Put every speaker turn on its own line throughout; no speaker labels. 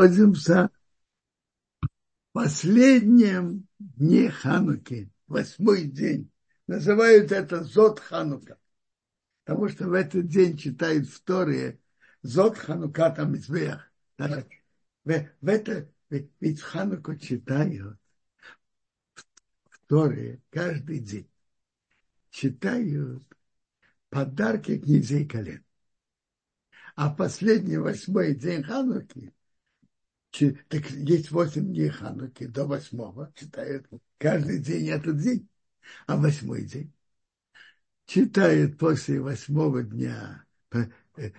находимся в последнем дне Хануки, восьмой день. Называют это Зод Ханука. Потому что в этот день читают в Торе Зод Ханука там Избех. В, в это, ведь Хануку читают в Торе каждый день. Читают подарки князей колен. А последний восьмой день Хануки так есть восемь дней Хануки до восьмого, читают каждый день этот день, а восьмой день читает после восьмого дня, э,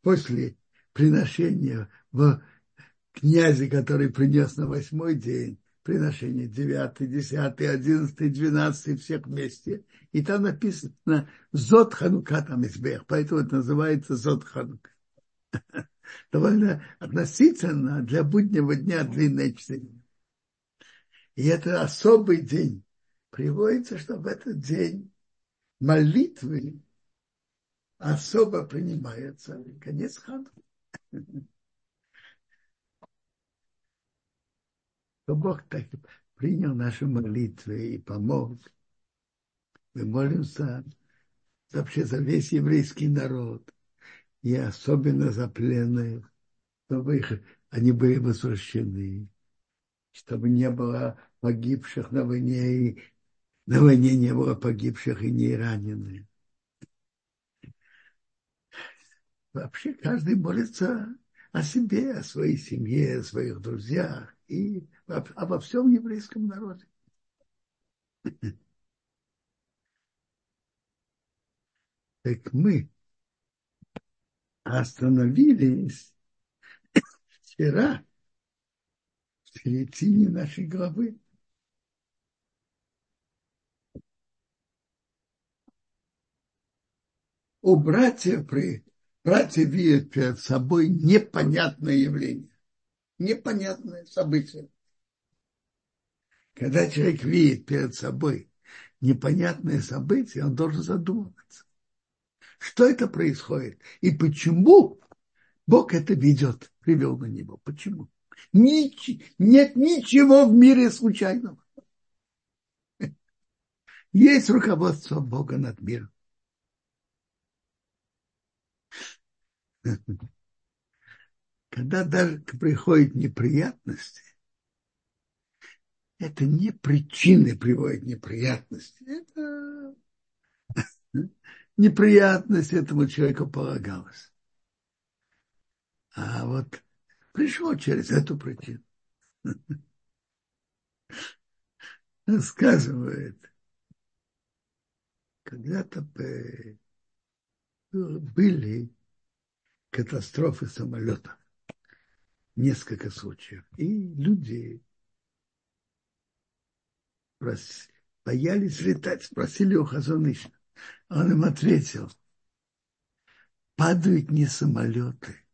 после приношения в князе, который принес на восьмой день, приношение девятый, десятый, одиннадцатый, двенадцатый, всех вместе. И там написано Зод Ханука там избех, поэтому это называется Зод Ханука. довольно относительно для буднего дня длинное чтение. И это особый день. Приводится, что в этот день молитвы особо принимаются. Конец хану. То Бог так принял наши молитвы и помог. Мы молимся вообще за весь еврейский народ и особенно за пленных, чтобы их, они были возвращены, чтобы не было погибших на войне, и на войне не было погибших и не раненых. Вообще каждый молится о себе, о своей семье, о своих друзьях и обо всем еврейском народе. Так мы остановились вчера в середине нашей главы. У братьев, при, братья видят перед собой непонятное явление, непонятное событие. Когда человек видит перед собой непонятное событие, он должен задумываться что это происходит и почему Бог это ведет, привел на него. Почему? Нич, нет ничего в мире случайного. Есть руководство Бога над миром. Когда даже приходят неприятности, это не причины приводят неприятности. Это неприятность этому человеку полагалась. А вот пришло через эту причину. Рассказывает, когда-то были катастрофы самолетов. Несколько случаев. И люди боялись летать, спросили у Хазоныша. Он им ответил, падают не самолеты,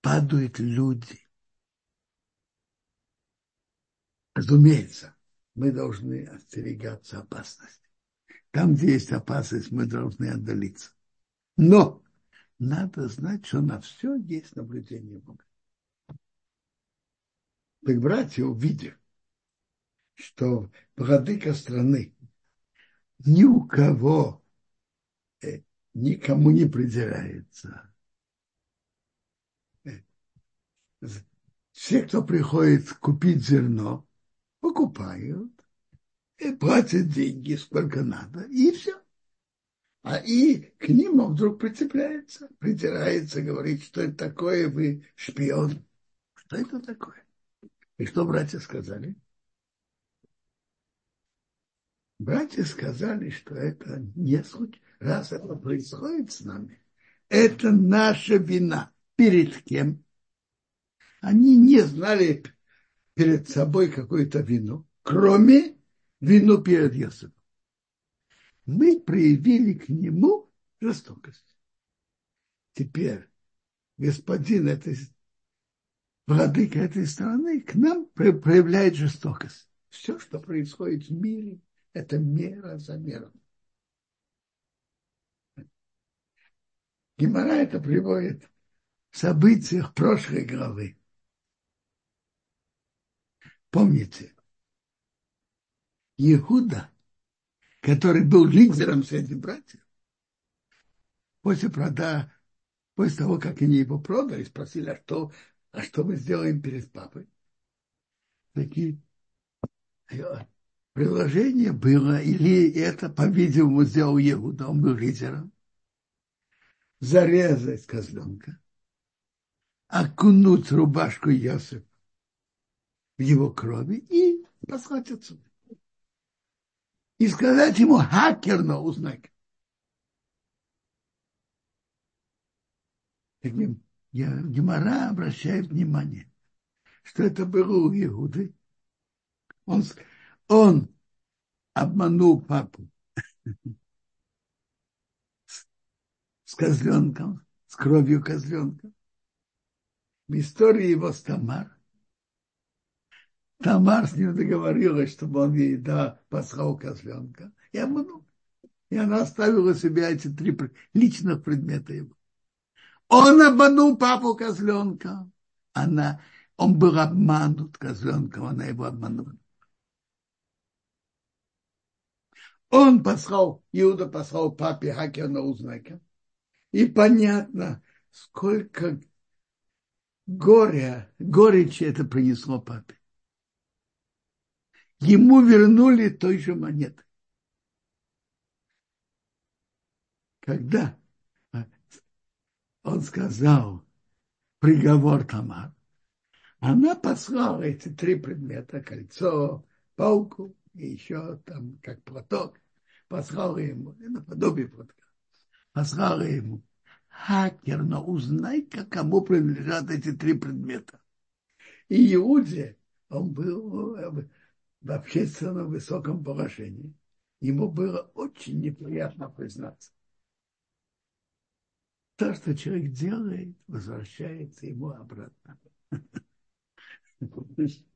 падают люди. Разумеется, мы должны остерегаться опасности. Там, где есть опасность, мы должны отдалиться. Но надо знать, что на все есть наблюдение Бога. Так братья, увидев, что владыка страны ни у кого э, никому не придирается. Э, все, кто приходит купить зерно, покупают и платят деньги, сколько надо, и все. А и к ним он вдруг прицепляется, придирается, говорит, что это такое, вы шпион. Что это такое? И что братья сказали? Братья сказали, что это не случай. Раз это происходит с нами, это наша вина. Перед кем? Они не знали перед собой какую-то вину, кроме вину перед Йосифом. Мы проявили к нему жестокость. Теперь господин этой владыка этой страны к нам проявляет жестокость. Все, что происходит в мире, это мера за мером. Гимара это приводит событиях прошлой главы. Помните, Иуда, который был лидером среди братьев, после прода, после того, как они его продали, спросили, а что, а что мы сделаем перед папой? Такие предложение было, или это, по-видимому, сделал Иуда, он был лидером, зарезать козленка, окунуть рубашку Йосифа в его крови и послать отсюда. И сказать ему хакерно узнать. Гемора обращает внимание, что это было у Иуды. Он, он обманул папу с козленком, с кровью козленка. В истории его с Тамар. Тамар с ним договорилась, чтобы он ей да, послал козленка. И обманул. И она оставила себе эти три личных предмета его. Он обманул папу козленка. Она, он был обманут козленком, она его обманула. Он послал, Иуда послал папе Хакер на узнака. И понятно, сколько горя, горечи это принесло папе. Ему вернули той же монеты. Когда он сказал приговор Тамар, она послала эти три предмета, кольцо, палку и еще там как платок, послала ему, наподобие платка, послала ему, хакер, но узнай-ка, кому принадлежат эти три предмета. И Иуде, он был в общественном высоком положении. Ему было очень неприятно признаться. То, что человек делает, возвращается ему обратно.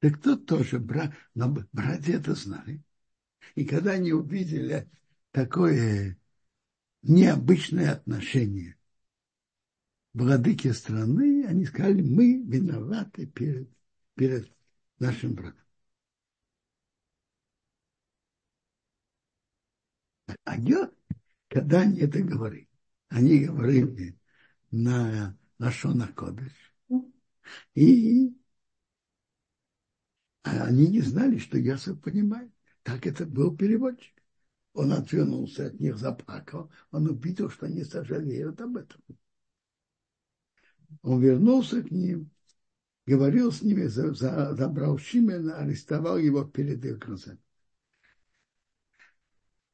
Так тут тоже брат, но братья это знали. И когда они увидели такое необычное отношение владыки страны, они сказали, мы виноваты перед, перед нашим братом. А я, когда они это говорили, они говорили на Лашона Кодыш. И а они не знали, что Ясов понимает. Так это был переводчик. Он отвернулся от них, заплакал. Он увидел, что они сожалеют об этом. Он вернулся к ним, говорил с ними, забрал Шимена, арестовал его перед их глазами.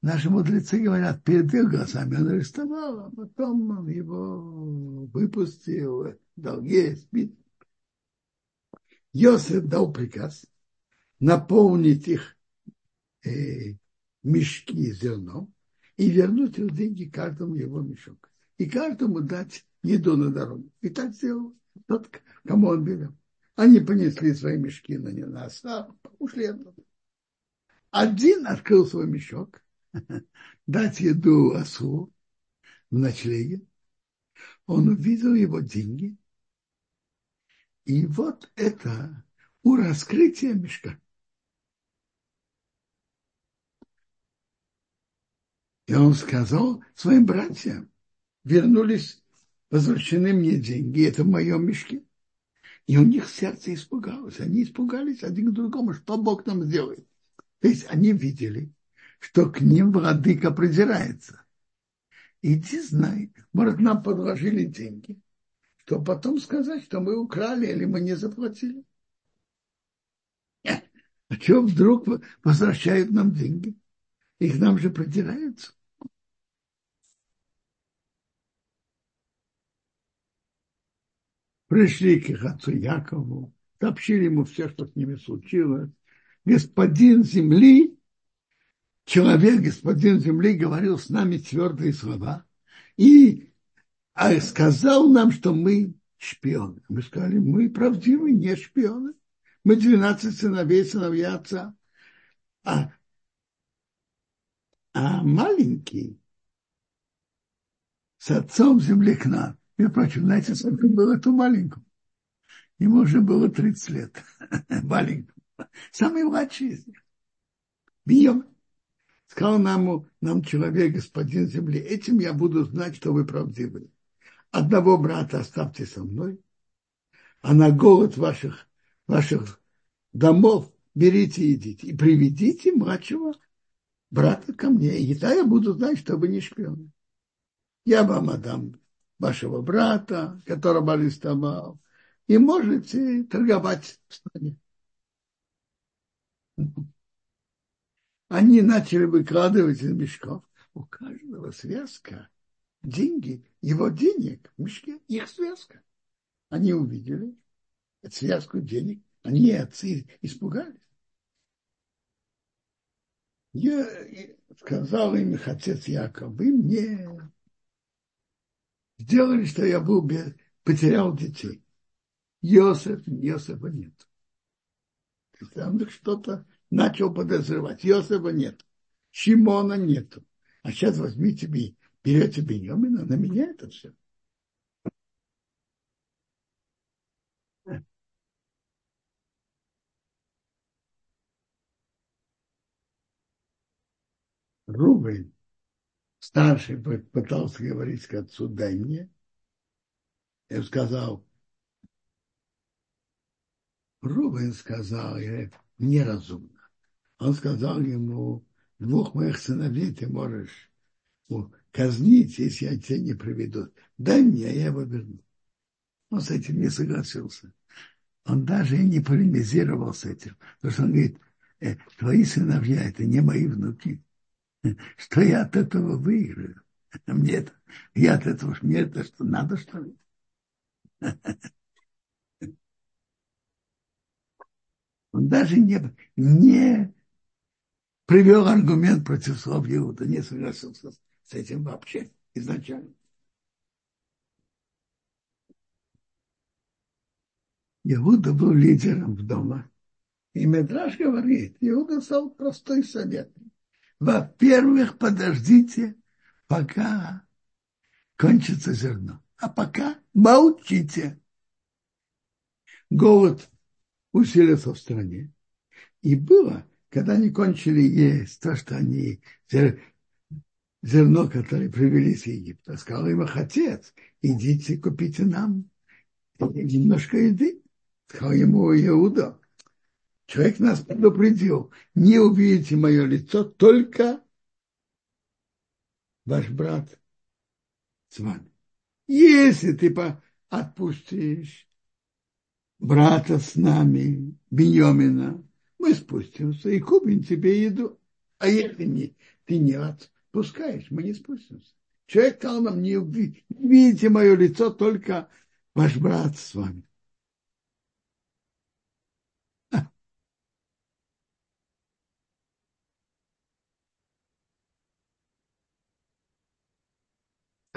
Наши мудрецы говорят, перед их глазами он арестовал, а потом он его выпустил, дал есть. Йосиф дал приказ наполнить их э, мешки зерном и вернуть их деньги каждому его мешок. И каждому дать еду на дорогу. И так сделал тот, кому он велел. Они понесли свои мешки на не на остав, ушли оттуда. Один открыл свой мешок, дать еду осу в ночлеге. Он увидел его деньги. И вот это у раскрытия мешка. И он сказал своим братьям, вернулись, возвращены мне деньги, это в моем мешке. И у них сердце испугалось. Они испугались один к другому, что Бог нам сделает. То есть они видели, что к ним владыка придирается. Иди знай, может, нам подложили деньги, что потом сказать, что мы украли или мы не заплатили. А что вдруг возвращают нам деньги? Их нам же придираются. Пришли к их отцу Якову, сообщили ему все, что с ними случилось. Господин земли, человек, господин земли, говорил с нами твердые слова и а сказал нам, что мы шпионы. Мы сказали, мы правдивы, не шпионы. Мы 12 сыновей, сыновья отца. А, а маленький с отцом земли к нам. Между прочим, знаете, сколько было ту маленькому? Ему уже было 30 лет. Маленькому. Самый младший из них. Бьем. Сказал нам, нам человек, господин земли, этим я буду знать, что вы правдивы. Одного брата оставьте со мной, а на голод ваших, ваших домов берите и идите. И приведите младшего брата ко мне. И тогда я буду знать, что вы не шпионы. Я вам отдам вашего брата, которого арестовал, и можете торговать в стране. Они начали выкладывать из мешков. У каждого связка деньги, его денег в мешке, их связка. Они увидели связку денег, они отцы испугались. Я сказал им их отец Яков, вы мне сделали, что я был без, потерял детей. Йосеф, Йосефа нет. Там что-то начал подозревать. Йосефа нет. Шимона нету. А сейчас возьмите, берете Беньямина, на меня это все. Рубин, старший, пытался говорить к отцу, дай мне. Я сказал, Рубин сказал, неразумно. Он сказал ему, двух моих сыновей ты можешь казнить, если я тебя не приведу. Дай мне, я его верну. Он с этим не согласился. Он даже и не полемизировал с этим. Потому что он говорит, э, твои сыновья, это не мои внуки. Что я от этого выиграю? Мне это, я от этого, мне это что, надо что ли? Он даже не, не привел аргумент против слов Иуда, не согласился с этим вообще изначально. Иуда был лидером в дома. И Медраж говорит, Иуда стал простой совет. Во-первых, подождите, пока кончится зерно. А пока молчите. Голод усилился в стране. И было, когда они кончили есть то, что они, зерно, которое привели с Египта, сказал им их отец, идите купите нам немножко еды. Сказал ему Иуда, человек нас предупредил, не увидите мое лицо, только ваш брат с вами. Если ты отпустишь брата с нами, Беньомина, мы спустимся и купим тебе еду. А если не, ты не отпускаешь, мы не спустимся. Человек сказал нам, не видите мое лицо, только ваш брат с вами.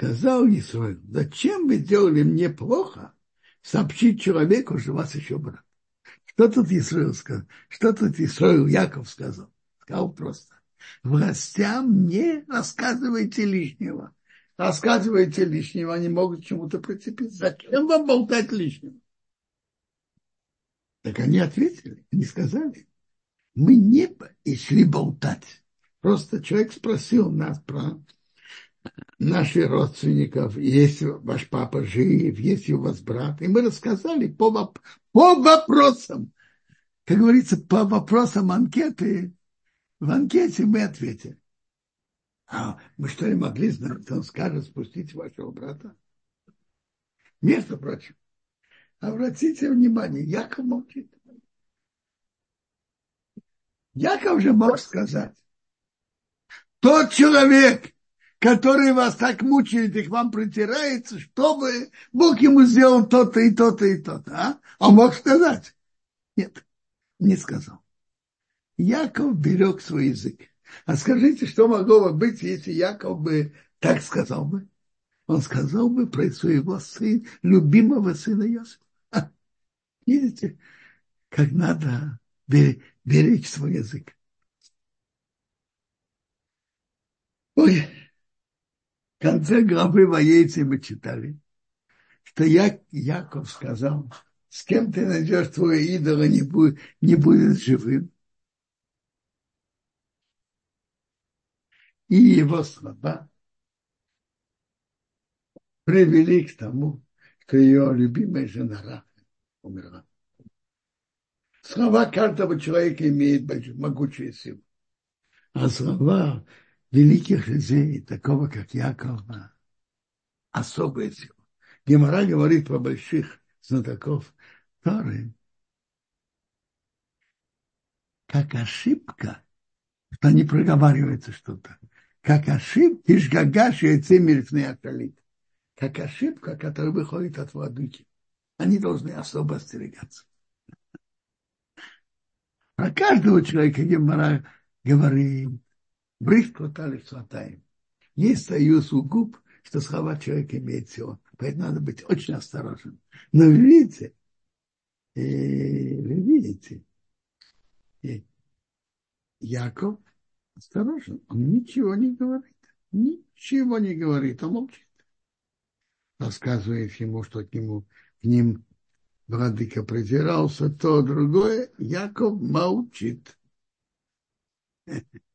Сказал Исраил, зачем вы делали мне плохо сообщить человеку, что у вас еще брат? Что тут Исраил сказал? Что тут Исраил Яков сказал? Сказал просто. Властям не рассказывайте лишнего. Рассказывайте лишнего, они могут чему-то прицепиться. Зачем вам болтать лишнего? Так они ответили, они сказали. Мы не шли болтать. Просто человек спросил нас про наших родственников, есть ваш папа жив, есть у вас брат. И мы рассказали по, воп... по вопросам. Как говорится, по вопросам анкеты, в анкете мы ответили. А мы что ли могли знать, он скажет спустить вашего брата? Между прочим, обратите внимание, Яков молчит. Яков же мог сказать, тот человек, который вас так мучает и к вам притирается, чтобы Бог ему сделал то-то и то-то и то-то. А? Он мог сказать. Нет, не сказал. Яков берег свой язык. А скажите, что могло бы быть, если Яков бы так сказал бы? Он сказал бы про своего сына, любимого сына Иосифа. Видите, как надо беречь свой язык. Ой, конце главы Воейцы мы читали, что я, Яков сказал, с кем ты найдешь твоего идола, не будет, не будет живым. И его слова привели к тому, что ее любимая жена Раха умерла. Слова каждого человека имеют могучую силу. А слова великих людей, такого как Якова, особая сила. Гемора говорит про больших знатоков Торы, как ошибка, что они проговариваются что-то, как ошибка, ишгагаш и мирфны акалит, как ошибка, которая выходит от владыки. Они должны особо остерегаться. Про каждого человека Гемора говорит, брызг хватали сватаем. Есть союз у губ, что слова человека имеет силу. Поэтому надо быть очень осторожным. Но вы видите, э, вы видите, э, Яков осторожен, он ничего не говорит. Ничего не говорит, он молчит. Рассказывает ему, что к нему, к ним Владыка придирался, то другое, Яков молчит.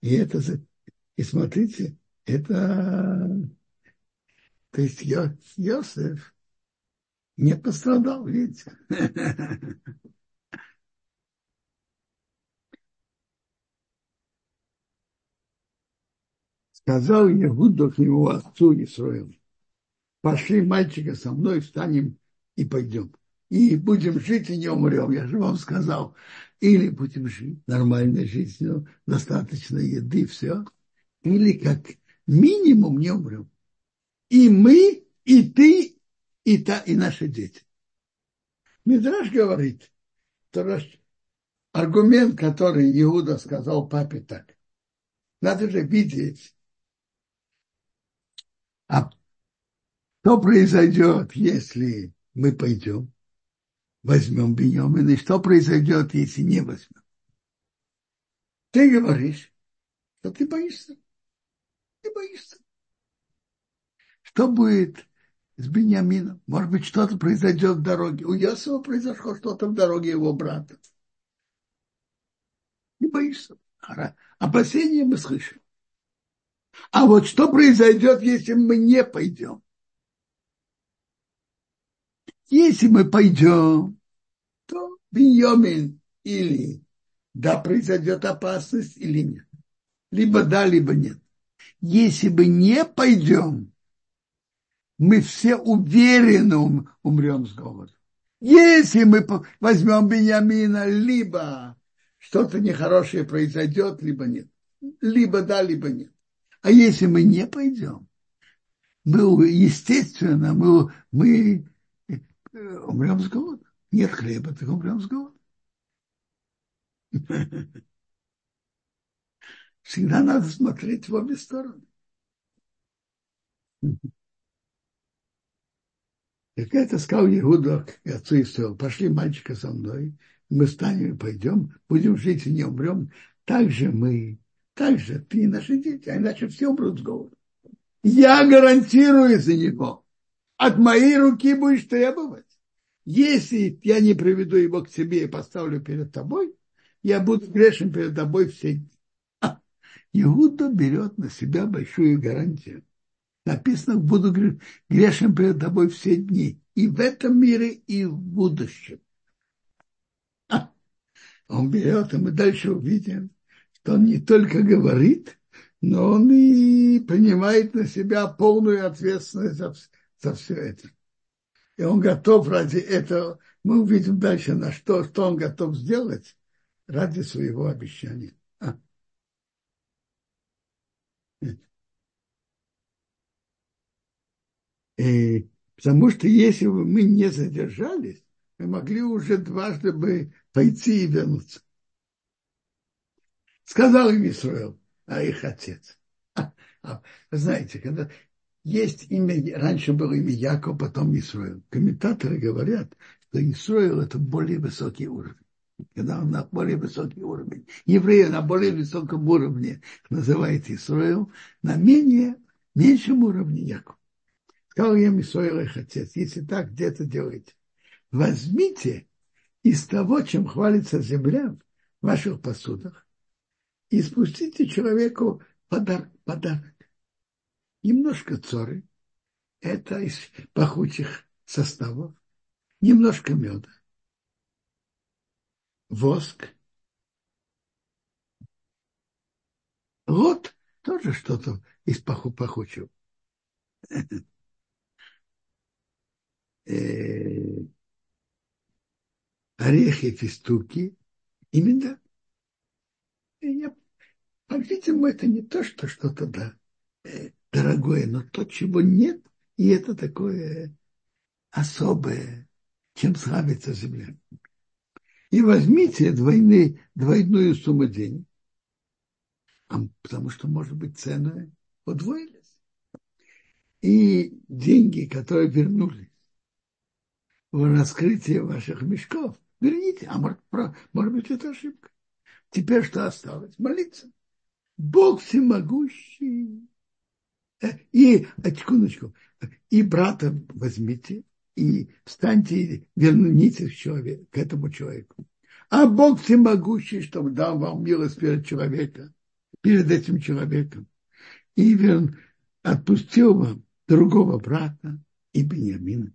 И это, и смотрите, это, то есть Йосеф не пострадал, видите. Сказал Егуду к его отцу Исраилу, пошли мальчика со мной, встанем и пойдем. И будем жить и не умрем. Я же вам сказал. Или будем жить нормальной жизнью, достаточно еды, все. Или как минимум не умрем. И мы, и ты, и, та, и наши дети. Мидраш говорит, что аргумент, который Иуда сказал папе так. Надо же видеть, а что произойдет, если мы пойдем, возьмем Беньямин, и что произойдет, если не возьмем? Ты говоришь, что ты боишься. Ты боишься. Что будет с Беньямином? Может быть, что-то произойдет в дороге. У Йосифа произошло что-то в дороге его брата. Не боишься. Опасения мы слышим. А вот что произойдет, если мы не пойдем? Если мы пойдем, то Беньямин или да, произойдет опасность или нет. Либо да, либо нет. Если бы не пойдем, мы все уверенно умрем с голоду. Если мы возьмем Беньямина, либо что-то нехорошее произойдет, либо нет. Либо да, либо нет. А если мы не пойдем, мы, естественно, мы, мы умрем с голода. Нет хлеба, так умрем с голода. Всегда надо смотреть в обе стороны. Так это сказал Иуда и отцу Исраил, пошли мальчика со мной, мы станем и пойдем, будем жить и не умрем. Так же мы, так же ты и наши дети, а иначе все умрут с голоду. Я гарантирую за него. От моей руки будешь требовать. Если я не приведу его к тебе и поставлю перед тобой, я буду грешен перед тобой все дни. А, Иуда берет на себя большую гарантию. Написано, буду грешен перед тобой все дни. И в этом мире, и в будущем. А, он берет, и мы дальше увидим, что он не только говорит, но он и принимает на себя полную ответственность за, за все это. И он готов ради этого, мы увидим дальше, на что, что он готов сделать ради своего обещания. А. И, потому что если бы мы не задержались, мы могли уже дважды бы пойти и вернуться. Сказал им Исраил, а их отец. А, а, знаете, когда есть имя, раньше было имя Яков, потом Исраил. Комментаторы говорят, что Исраил это более высокий уровень. Когда он на более высокий уровень. Евреи на более высоком уровне называет Исраил, на менее меньшем уровне Яков. Сказал я Мисоил их отец, если так где-то делаете, возьмите из того, чем хвалится земля в ваших посудах, и спустите человеку подарок. подарок. Немножко цоры, это из пахучих составов, немножко меда, воск, лот, тоже что-то из паху пахучего. Э, орехи, фистуки и миндаль. По-видимому, это не то, что что-то да, э, дорогое, но то, чего нет, и это такое особое, чем славится земля. И возьмите двойные, двойную сумму денег, потому что, может быть, цены удвоились. И деньги, которые вернулись в раскрытие ваших мешков, верните, а может, может быть, это ошибка. Теперь что осталось? Молиться. Бог всемогущий. И, секундочку, и брата возьмите, и встаньте вернитесь к, человеку, к этому человеку. А Бог всемогущий, чтобы дал вам милость перед человеком, перед этим человеком. И вер... отпустил вам другого брата и Бениамина.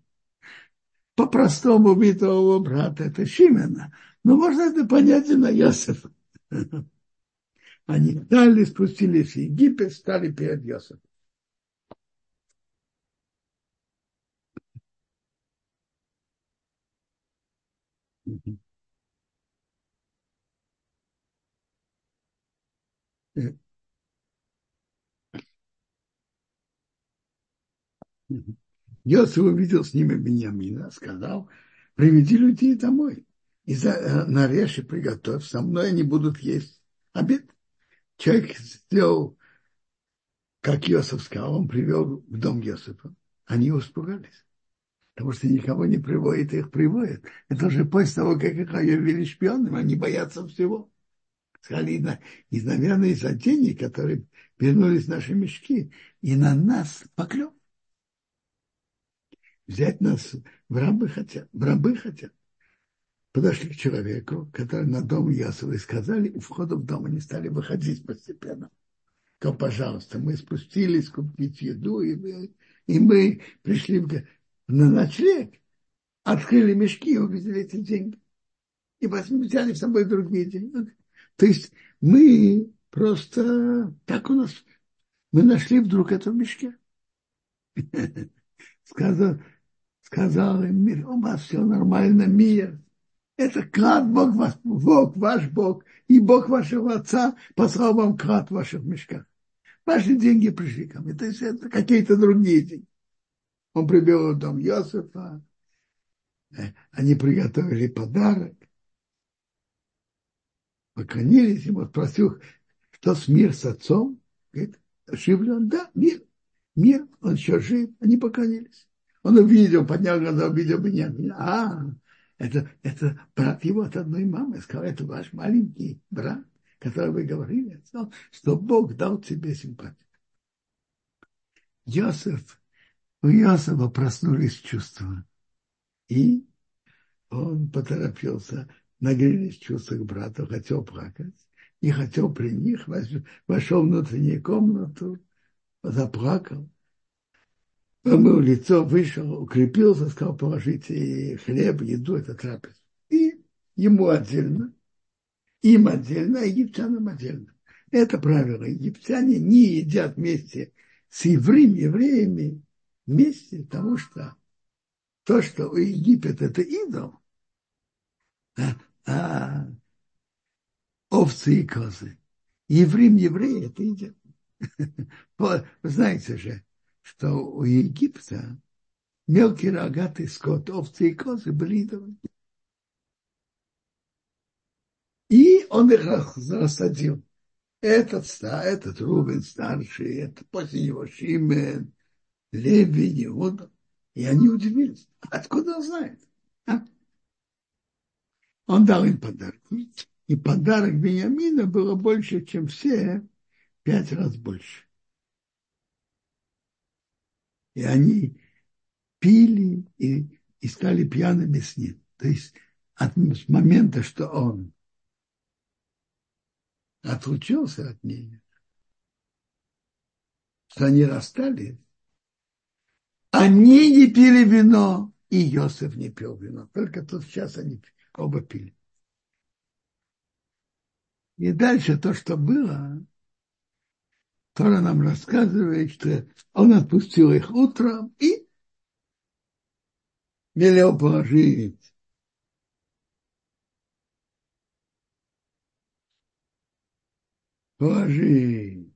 По-простому убитого брата это Шимена, но можно это понять и на Йосифа. Они дали, спустились в Египет, стали перед Йосифом. Йосиф увидел с ними Беньямина, сказал, приведи людей домой и за, э, нарежь и приготовь, со мной они будут есть обед. Человек сделал, как Йосиф сказал, он привел в дом Йосифа. Они испугались. Потому что никого не приводит, их приводят. Это уже после того, как их объявили шпионами, они боятся всего. Сказали, и, наверное, из-за денег, которые вернулись в наши мешки, и на нас поклеп. Взять нас в рабы хотят, в рабы хотят подошли к человеку, который на дом Ясова и сказали, у входа в дом они стали выходить постепенно. Сказал, пожалуйста, мы спустились купить еду, и мы, и мы пришли на ночлег, открыли мешки и увидели эти деньги. И взяли с собой другие деньги. То есть мы просто так у нас, мы нашли вдруг это в мешке. Сказал, сказал им, у вас все нормально, мир. Это клад Бог, ваш, Бог, ваш Бог, и Бог вашего отца послал вам клад в ваших мешках. Ваши деньги пришли ко мне. То есть это какие-то другие деньги. Он привел в дом Йосифа. Э, они приготовили подарок. Поклонились ему, спросил, что с мир с отцом? Говорит, жив ли он? Да, мир. Мир, он еще жив. Они поклонились. Он увидел, поднял глаза, увидел меня. А, это, это брат его от одной мамы. Сказал, это ваш маленький брат, который вы говорили, что Бог дал тебе симпатию. Йосиф, у Йосифа проснулись чувства. И он поторопился, нагрелись чувства к брату, хотел плакать. И хотел при них, вошел в внутреннюю комнату, заплакал помыл лицо, вышел, укрепился, сказал, положите хлеб, еду, это трапез. И ему отдельно, им отдельно, а египтянам отдельно. Это правило. Египтяне не едят вместе с евреем, евреями вместе, потому что то, что у Египет это идол, а, овцы и козы. Еврим, евреи это едят. Вы знаете же, что у Египта мелкий рогатый скот, овцы и козы были идолами. И он их рассадил. Этот, этот Рубин старший, это после него Шимен, Леви, Иуда. И они удивились. Откуда он знает? А? Он дал им подарки. И подарок Бениамина было больше, чем все, пять раз больше. И они пили и, и стали пьяными с ним. То есть от с момента, что он отлучился от нее, что они расстались, они не пили вино, и Йосиф не пил вино. Только тут сейчас они оба пили. И дальше то, что было, Тора нам рассказывает, что он отпустил их утром и велел положить положить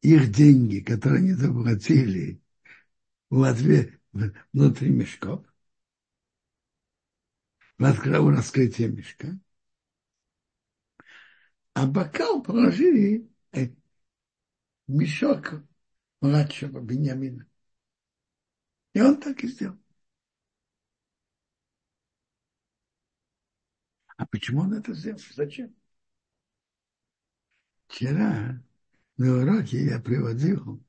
их деньги, которые они заплатили в внутри мешков, в раскрытие мешка, а бокал положили э, мешок младшего Бениамина. И он так и сделал. А почему он это сделал? Зачем? Вчера на уроке я приводил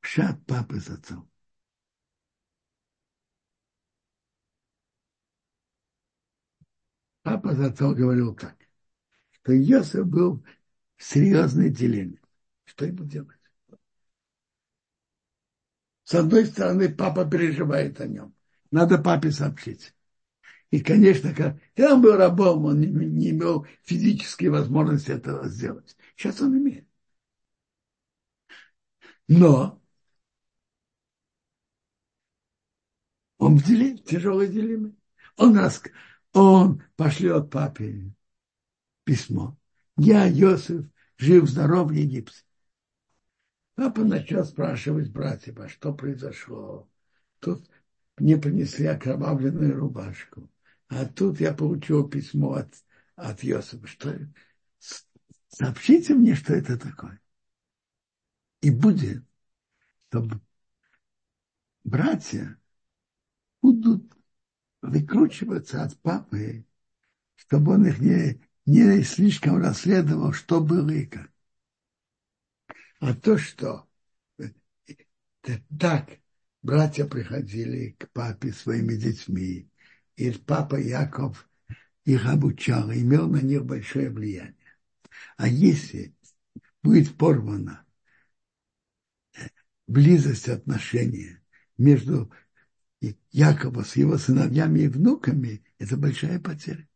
пшат папы с отцом. Папа с отцом говорил так, что Йосиф был в серьезной дилемме. Что ему делать? С одной стороны, папа переживает о нем. Надо папе сообщить. И, конечно, когда он был рабом, он не, имел физической возможности этого сделать. Сейчас он имеет. Но он в деле, тяжелой дилемме. Он, рас, он пошлет папе письмо. Я, Йосиф, жив-здоров в Египте. Папа начал спрашивать братьев, а что произошло? Тут мне принесли окровавленную рубашку. А тут я получил письмо от, от Йосифа. Что, сообщите мне, что это такое. И будет, чтобы братья будут выкручиваться от папы, чтобы он их не, не слишком расследовал, что было и как. А то, что э, так братья приходили к папе своими детьми, и папа Яков их обучал, имел на них большое влияние. А если будет порвана э, близость отношения между Якова с его сыновьями и внуками, это большая потеря.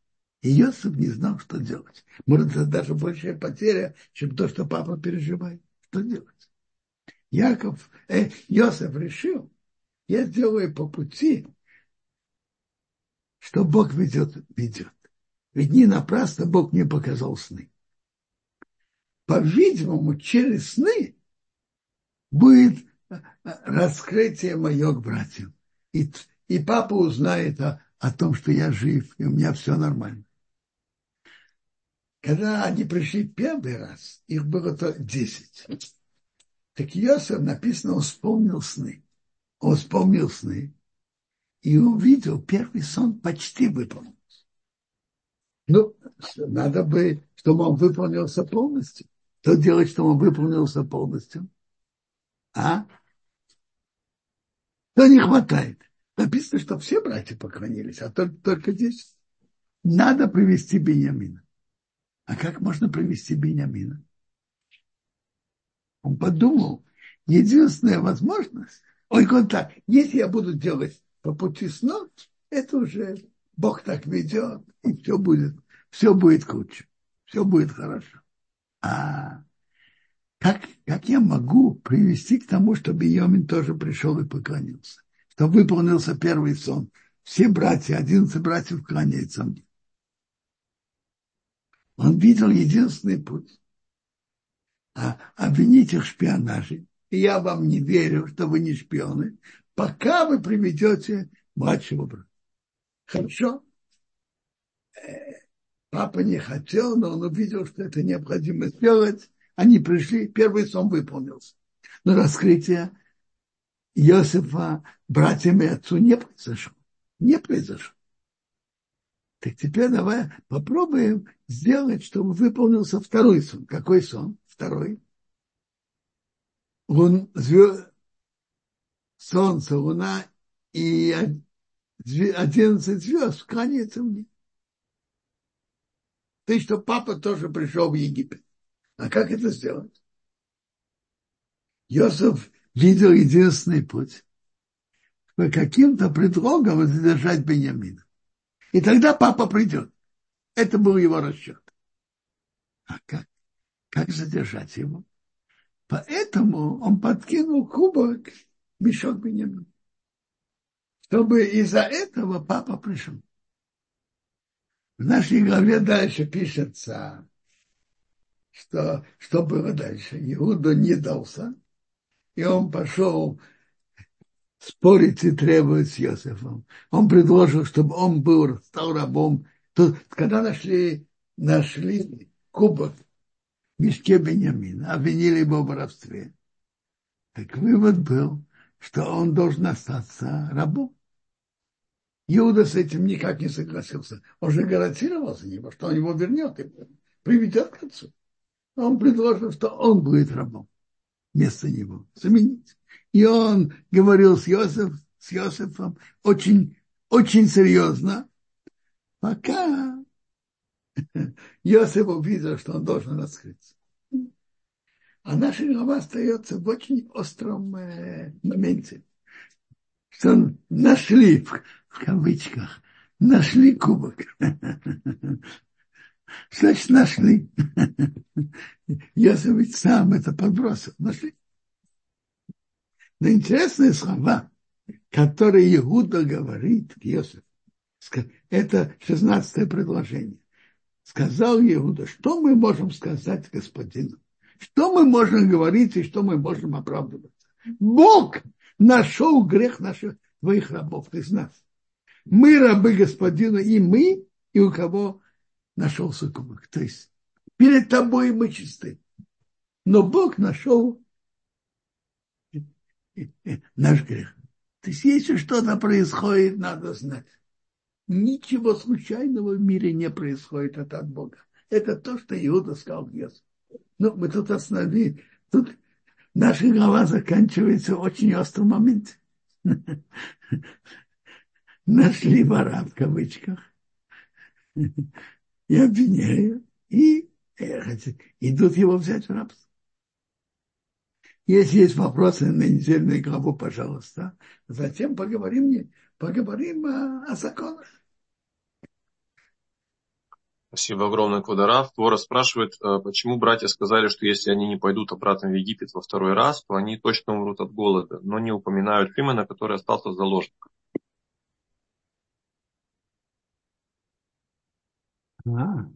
И Йосиф не знал, что делать. Может, это даже большая потеря, чем то, что папа переживает. Что делать? Яков, э, Йосиф решил, я сделаю по пути, что Бог ведет, ведет. Ведь не напрасно Бог мне показал сны. По-видимому, через сны будет раскрытие мое к братьям. И, и папа узнает о, о том, что я жив, и у меня все нормально. Когда они пришли первый раз, их было то десять. Так Йосиф написано, вспомнил сны. Он вспомнил сны и увидел первый сон почти выполнился. Ну, надо бы, чтобы он выполнился полностью. Что делать, чтобы он выполнился полностью? А? Что не хватает? Написано, что все братья поклонились, а только, только здесь надо привести Бениамина. А как можно привести Бениамина? Он подумал, единственная возможность, ой, он так, если я буду делать по пути снов, это уже Бог так ведет, и все будет, все будет лучше, все будет хорошо. А как, я могу привести к тому, чтобы Йомин тоже пришел и поклонился? Что выполнился первый сон. Все братья, одиннадцать братьев кланяются мне. Он видел единственный путь. А обвинить их в шпионаже. Я вам не верю, что вы не шпионы, пока вы приведете младшего брата. Хорошо? Э, папа не хотел, но он увидел, что это необходимо сделать. Они пришли, первый сон выполнился. Но раскрытие Иосифа братьям и отцу не произошло. Не произошло. Так теперь давай попробуем сделать, чтобы выполнился второй сон. Какой сон? Второй. Он звезд... солнце, луна и одиннадцать звезд кланяются мне. Есть, что папа тоже пришел в Египет. А как это сделать? Йосиф видел единственный путь. По каким-то предлогам задержать Бениамина. И тогда папа придет. Это был его расчет. А как? Как задержать его? Поэтому он подкинул кубок мешок Бениамина. Чтобы из-за этого папа пришел. В нашей главе дальше пишется, что, что было дальше. Иуда не дался, и он пошел спорить и требовать с Йосифом. Он предложил, чтобы он был, стал рабом. Тут, когда нашли, нашли кубок в мешке Бениамина, обвинили его в воровстве. Так вывод был, что он должен остаться рабом. Иуда с этим никак не согласился. Он же гарантировал за него, что он его вернет и приведет к отцу. Он предложил, что он будет рабом вместо него, заменить. И он говорил с, Йосиф, с Йосифом очень, очень серьезно, пока Йосиф увидел, что он должен раскрыться. А наша глава остается в очень остром э, моменте, что нашли, в кавычках, нашли кубок. Значит, нашли. Йосиф ведь сам это подбросил. Нашли. Но интересные слова, которые Иуда говорит к Йосифу, это 16 предложение. Сказал Иуда, что мы можем сказать господину? Что мы можем говорить и что мы можем оправдываться? Бог нашел грех наших твоих рабов, из нас. Мы рабы господина, и мы, и у кого нашелся кубок. То есть перед тобой мы чисты. Но Бог нашел наш грех. То есть если что-то происходит, надо знать. Ничего случайного в мире не происходит это от Бога. Это то, что Иуда сказал Иосиф. Ну, мы тут остановились. Тут наша голова заканчивается очень остром моменте. Нашли вора в кавычках и обвиняют, и э, идут его взять в рабство. Если есть вопросы на недельную главу, пожалуйста. Затем поговорим, поговорим о, о законах.
Спасибо огромное, Квадарав. Твора спрашивает, э, почему братья сказали, что если они не пойдут обратно в Египет во второй раз, то они точно умрут от голода, но не упоминают Шимона, который остался заложником. А.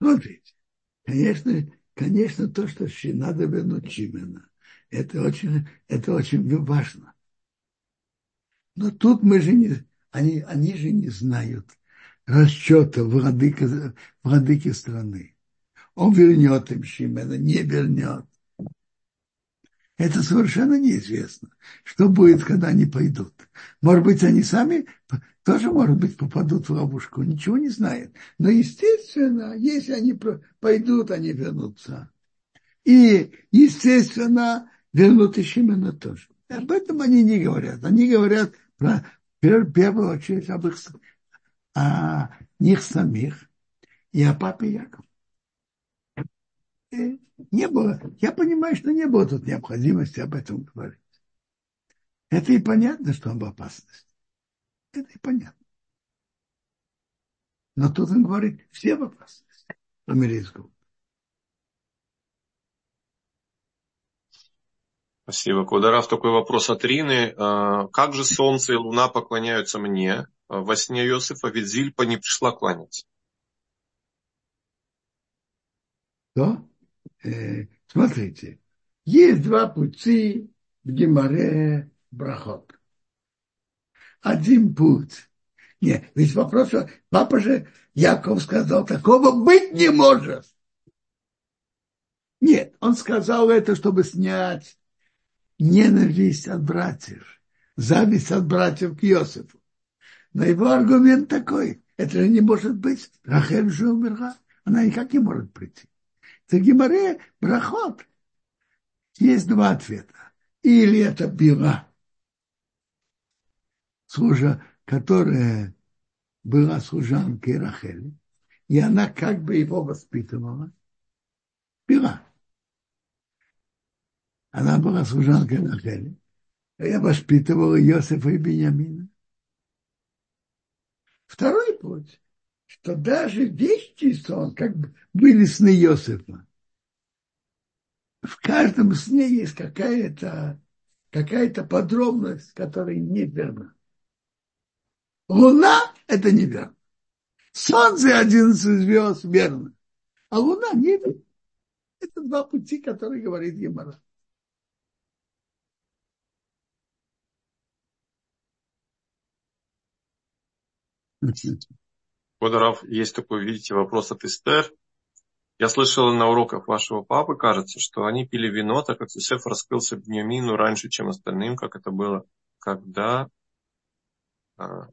Смотрите, конечно, конечно, то, что надо вернуть Шимена, это очень, это очень важно. Но тут мы же не, они, они же не знают расчета владыка, владыки страны. Он вернет им Шимена, не вернет. Это совершенно неизвестно. Что будет, когда они пойдут? Может быть, они сами тоже, может быть, попадут в ловушку. Ничего не знают. Но, естественно, если они пойдут, они вернутся. И, естественно, вернут и Шимена тоже. Об этом они не говорят. Они говорят про, в первую очередь об их, о них самих и о папе Якове не было, я понимаю, что не было тут необходимости об этом говорить. Это и понятно, что он в опасности. Это и понятно. Но тут он говорит, все в опасности. Американского.
Спасибо. Кударав, такой вопрос от Рины. А, как же солнце и луна поклоняются мне? Во сне Иосифа ведь Зильпа не пришла кланяться.
Что? Э, смотрите, есть два пути в Геморе Брахот. Один путь. Нет, ведь вопрос, папа же Яков сказал, такого быть не может. Нет, он сказал это, чтобы снять ненависть от братьев, зависть от братьев к Иосифу. Но его аргумент такой, это же не может быть. Рахель же умерла, она никак не может прийти. Это Гимаре Брахот. Есть два ответа. Или это била, служа, которая была служанкой Рахели, и она как бы его воспитывала. Била. Она была служанкой Рахели. Я воспитывала Иосифа и Бениамина. Второй путь, что даже вещи сон, как бы были сны Иосифа. В каждом сне есть какая-то какая-то подробность, которая неверна. Луна – это неверно. Солнце 11 звезд – верно. А Луна – неверно. Это два пути, которые говорит Емара.
Кодоров, есть такой, видите, вопрос от Эстер. Я слышал на уроках вашего папы, кажется, что они пили вино, так как Юсеф раскрылся Бнемину раньше, чем остальным, как это было, когда, а,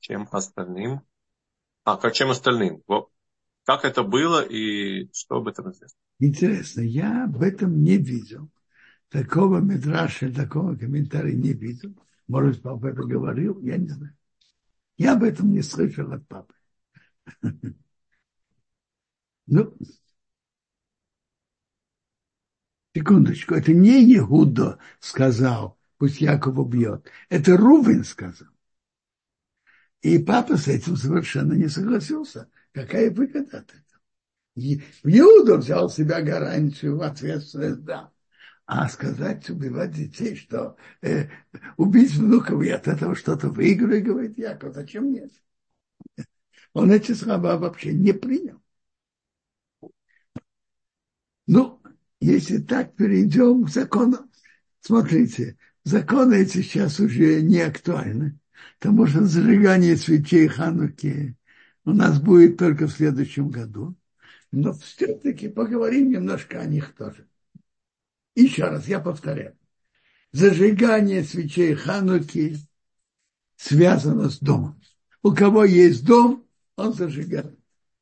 чем остальным, а, как чем остальным. Как это было и что об этом известно?
Интересно, я об этом не видел. Такого медраша, такого комментария не видел. Может, папа это говорил, я не знаю. Я об этом не слышал от папы. Ну, секундочку, это не Егуда сказал, пусть Яков убьет. Это Рувен сказал. И папа с этим совершенно не согласился. Какая выгода от этого? Иуда взял себя гарантию, ответственность, да. А сказать, убивать детей, что э, убить внуков и от этого что-то выиграю, говорит Яков, зачем нет? Он эти слова вообще не принял. Ну, если так перейдем к закону, смотрите, законы эти сейчас уже не актуальны, потому что зажигание свечей Хануки у нас будет только в следующем году. Но все-таки поговорим немножко о них тоже. Еще раз, я повторяю. Зажигание свечей Хануки связано с домом. У кого есть дом, он зажигает.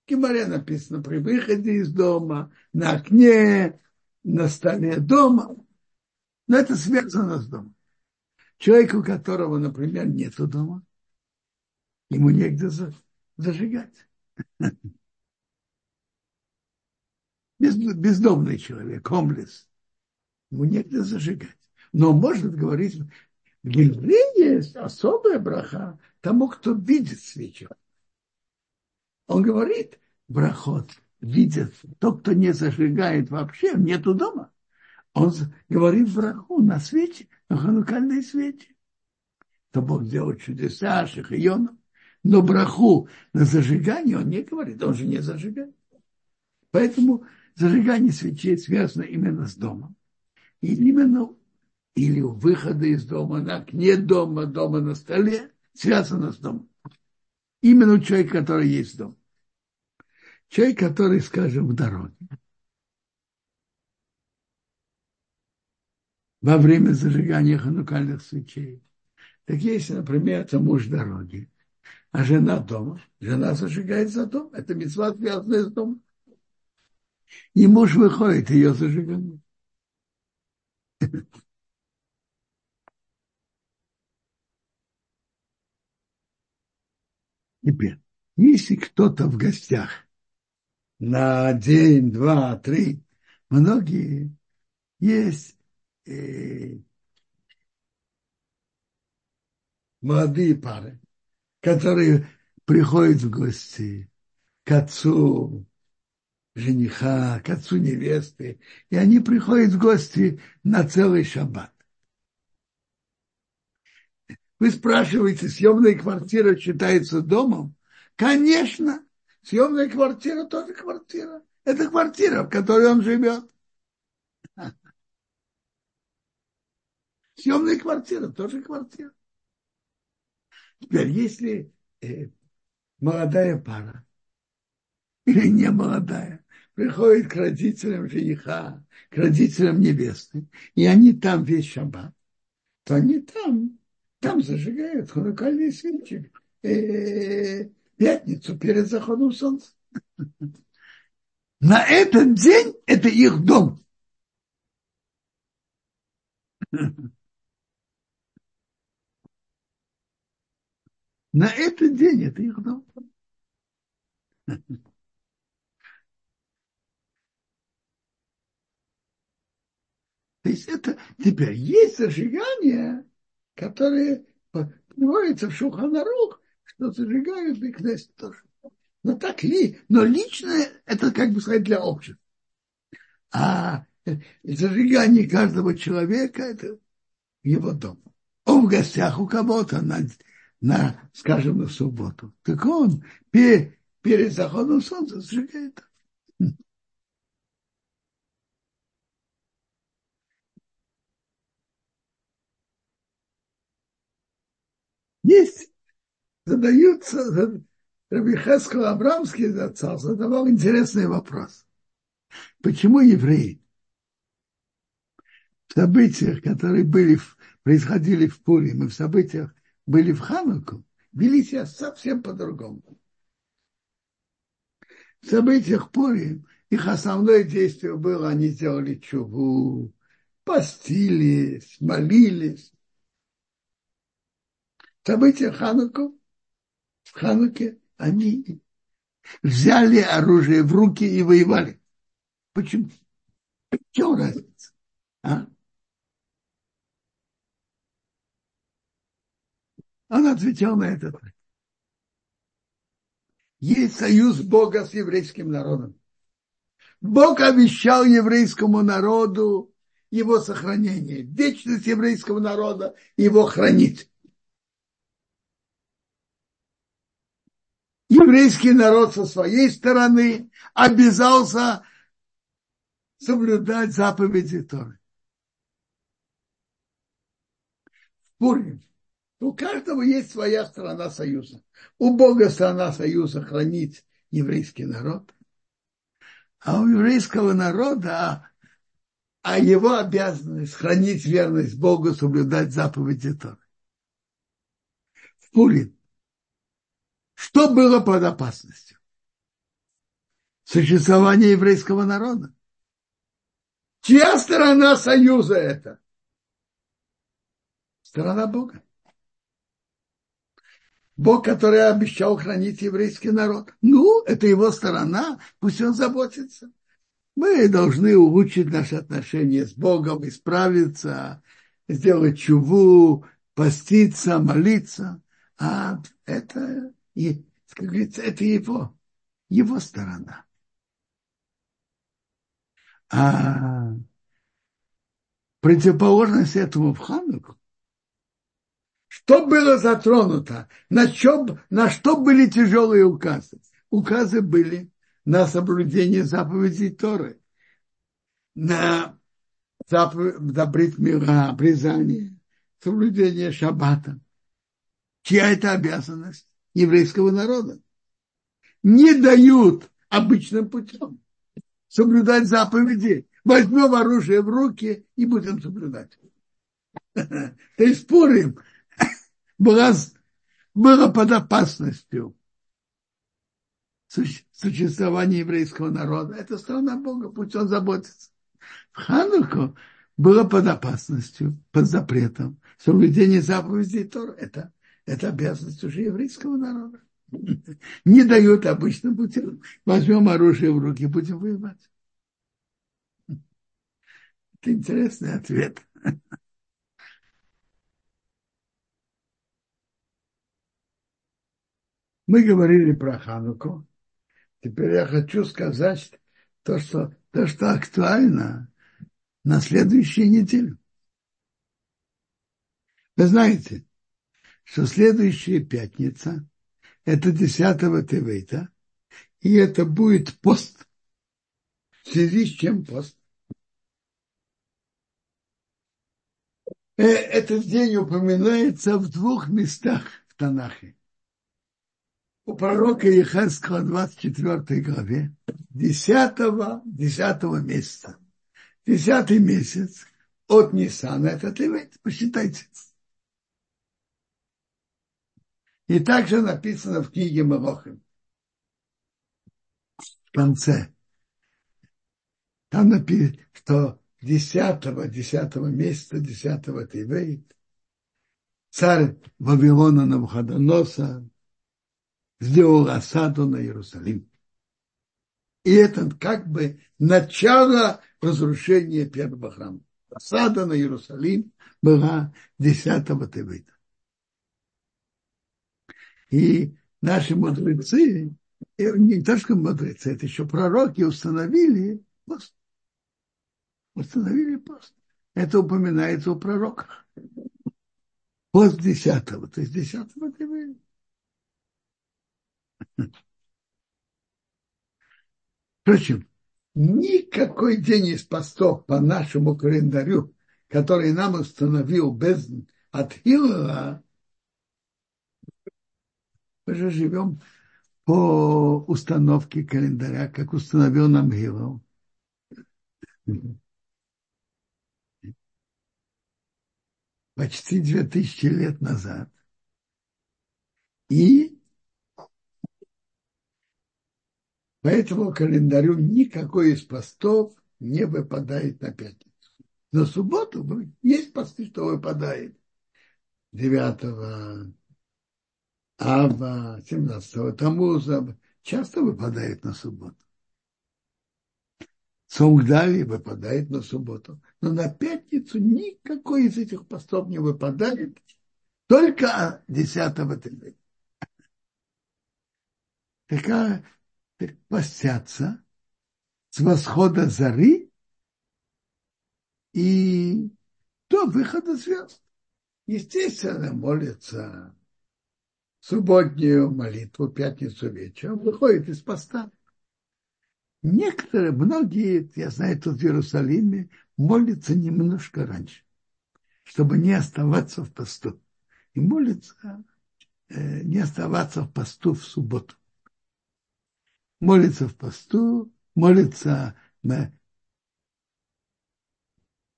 В Гимаре написано при выходе из дома, на окне, на столе дома. Но это связано с домом. Человек, у которого, например, нет дома, ему негде зажигать. Бездомный человек, комлес ему негде зажигать. Но может говорить, в Гильбре есть особая браха тому, кто видит свечу. Он говорит, брахот видит, тот, кто не зажигает вообще, нету дома. Он говорит браху на свечи, на ханукальной свечи. То Бог делает чудеса, шахионом. Но браху на зажигание он не говорит, он же не зажигает. Поэтому зажигание свечей связано именно с домом. Именно или у выхода из дома, на окне дома, дома на столе, связано с домом. Именно у человека, который есть дом. Человек, который, скажем, в дороге. Во время зажигания ханукальных свечей. Так если, например, это муж дороги, а жена дома, жена зажигает за дом. Это мецва, связанная с домом. И муж выходит, ее зажигает. Теперь, если кто-то в гостях на день, два, три, многие есть э, молодые пары, которые приходят в гости к отцу жениха, к отцу невесты, и они приходят в гости на целый шаббат. Вы спрашиваете, съемная квартира считается домом? Конечно, съемная квартира тоже квартира. Это квартира, в которой он живет. Съемная квартира тоже квартира. Теперь, если э, молодая пара или не молодая приходит к родителям жениха, к родителям невесты, и они там весь шаббат, то они там там зажигают ханукальные свечи пятницу перед заходом солнца. На этот день это их дом. На этот день это их дом. То есть это теперь есть зажигание, которое приводится в Шуханарух, что зажигают и Кнессет тоже. Но так ли, но лично это, как бы сказать, для общества. А зажигание каждого человека это его дом. Он в гостях у кого-то на, на, скажем, на субботу. Так он перед, перед заходом солнца зажигает. Есть, задаются, Рабихаскал Абрамский зацал задавал интересный вопрос. Почему евреи в событиях, которые были, происходили в Пурим и в событиях были в Хануку, вели себя совсем по-другому. В событиях Пурим их основное действие было, они сделали чуву, постились, молились. События Хануку, в Хануке они взяли оружие в руки и воевали. Почему? В чем разница? А? Он отвечал на этот. Есть союз Бога с еврейским народом. Бог обещал еврейскому народу его сохранение, вечность еврейского народа, его хранить. Еврейский народ со своей стороны обязался соблюдать заповеди Торы. Пурим у каждого есть своя страна союза. У Бога страна союза хранить еврейский народ, а у еврейского народа а его обязанность хранить верность Богу, соблюдать заповеди Торы. В Пурим что было под опасностью? Существование еврейского народа. Чья сторона союза это? Сторона Бога. Бог, который обещал хранить еврейский народ. Ну, это его сторона, пусть он заботится. Мы должны улучшить наши отношения с Богом, исправиться, сделать чуву, поститься, молиться. А это и, как говорится, это его, его сторона. А противоположность этому в Хануку, что было затронуто, на, чем, на что были тяжелые указы? Указы были на соблюдение заповедей Торы, на заповедь мира, обрезание, соблюдение шаббата. Чья это обязанность? Еврейского народа. Не дают обычным путем соблюдать заповеди. Возьмем оружие в руки и будем соблюдать. То есть Пурим была, было под опасностью существования еврейского народа. Это страна Бога, пусть он заботится. В Хануку было под опасностью, под запретом. Соблюдение заповедей Тора – это это обязанность уже еврейского народа. Не дают обычным путем. Возьмем оружие в руки, будем воевать. Это интересный ответ. Мы говорили про Хануку. Теперь я хочу сказать то, что, то, что актуально на следующей неделе. Вы знаете, что следующая пятница – это 10 Тевейта, и это будет пост. В связи с чем пост? Э, этот день упоминается в двух местах в Танахе. У пророка Ехарского 24 главе 10, 10 месяца. Десятый месяц от Нисана, это Тевет, посчитайте. И также написано в книге Малохим. В конце. Там написано, что десятого, десятого месяца, десятого Тивейт, царь Вавилона Навуходоноса сделал осаду на Иерусалим. И это как бы начало разрушения первого храма. Осада на Иерусалим была 10 Тевита. И наши мудрецы, не только мудрецы, это еще пророки установили пост. Установили пост. Это упоминается у пророках. Пост 10 то есть 10 Тевита. Впрочем, никакой день из постов по нашему календарю, который нам установил без Атхила, мы же живем по установке календаря, как установил нам Гилов. Почти две тысячи лет назад. И По этому календарю никакой из постов не выпадает на пятницу. На субботу есть посты, что выпадает. 9 Ава, 17 Тамуза, часто выпадает на субботу. Сонгдали выпадает на субботу. Но на пятницу никакой из этих постов не выпадает, только 10 Тевета. Такая постятся с восхода зары и до выхода звезд. Естественно, молятся субботнюю молитву, пятницу вечером, выходит из поста. Некоторые, многие, я знаю, тут в Иерусалиме, молятся немножко раньше, чтобы не оставаться в посту. И молятся э, не оставаться в посту в субботу молится в посту, молится на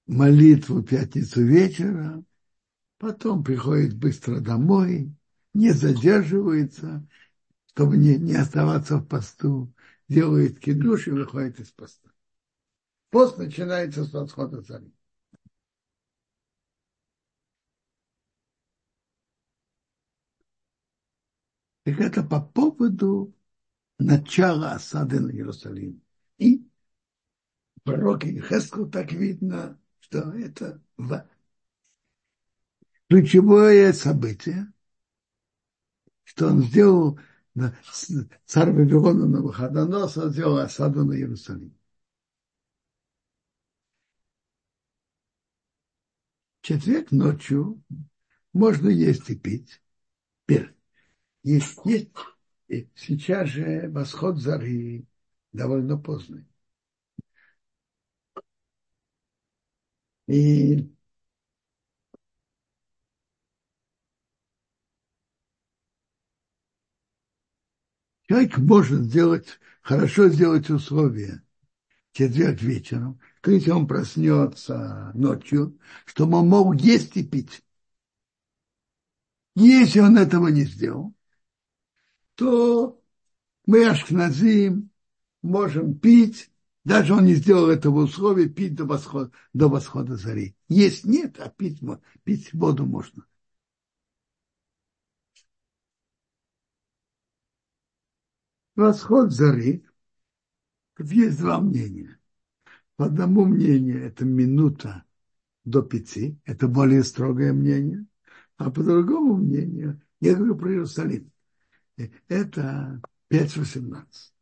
молитву пятницу вечера, потом приходит быстро домой, не задерживается, чтобы не, не оставаться в посту, делает кидуш и выходит из поста. Пост начинается с восхода зари. Так это по поводу начало осады на Иерусалим. И пророк Хескл так видно, что это ключевое событие, что он сделал царь Вавилона на выходонос, сделал осаду на Иерусалим. Четверг ночью можно есть и пить. Есть, есть и сейчас же восход зары довольно поздний. И человек может сделать, хорошо сделать условия четверг вечером, если он проснется ночью, чтобы он мог есть и пить. Если он этого не сделал, то мы ашкназим можем пить, даже он не сделал этого условия, пить до восхода, до восхода зари. Есть нет, а пить, пить воду можно. Восход зари, есть два мнения. По одному мнению это минута до пяти, это более строгое мнение, а по другому мнению, я говорю про Иерусалим, это 5.18.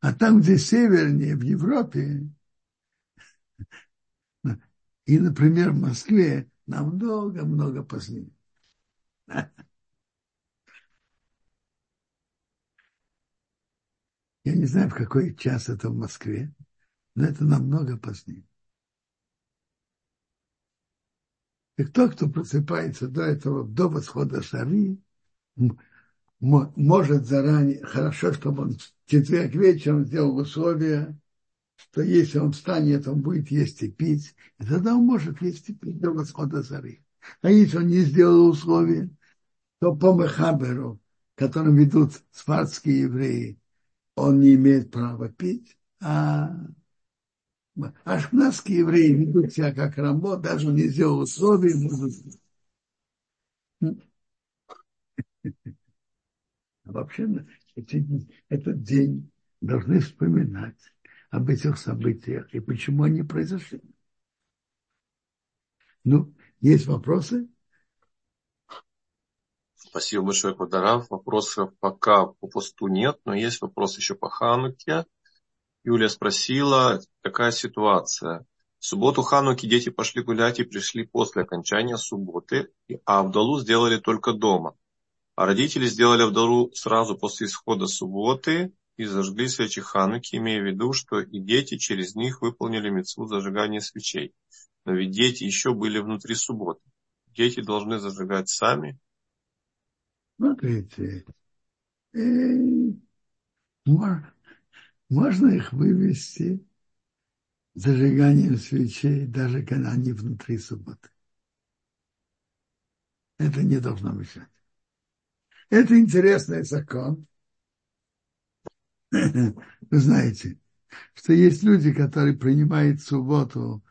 А там, где севернее, в Европе, и, например, в Москве, намного-много позднее. Я не знаю, в какой час это в Москве, но это намного позднее. И кто, кто просыпается до этого, до восхода шары, может заранее, хорошо, чтобы он в четверг вечером сделал условия, что если он встанет, он будет есть и пить, и тогда он может есть и пить до восхода зары. А если он не сделал условия, то по Мехаберу, которым ведут сварские евреи, он не имеет права пить, а ашкназские евреи ведут себя как Рамбо, даже не сделал условий, будут... А вообще этот день должны вспоминать об этих событиях и почему они произошли. Ну, есть вопросы?
Спасибо большое, Квадарав. Вопросов пока по посту нет, но есть вопрос еще по Хануке. Юлия спросила, какая ситуация. В субботу Хануки дети пошли гулять и пришли после окончания субботы, а Авдалу сделали только дома. А родители сделали Авдалу сразу после исхода субботы и зажгли свечи Хануки, имея в виду, что и дети через них выполнили мецву зажигания свечей. Но ведь дети еще были внутри субботы. Дети должны зажигать сами,
Смотрите, э, можно их вывести зажиганием свечей, даже когда они внутри субботы. Это не должно мешать. Это интересный закон. Вы знаете, что есть люди, которые принимают субботу.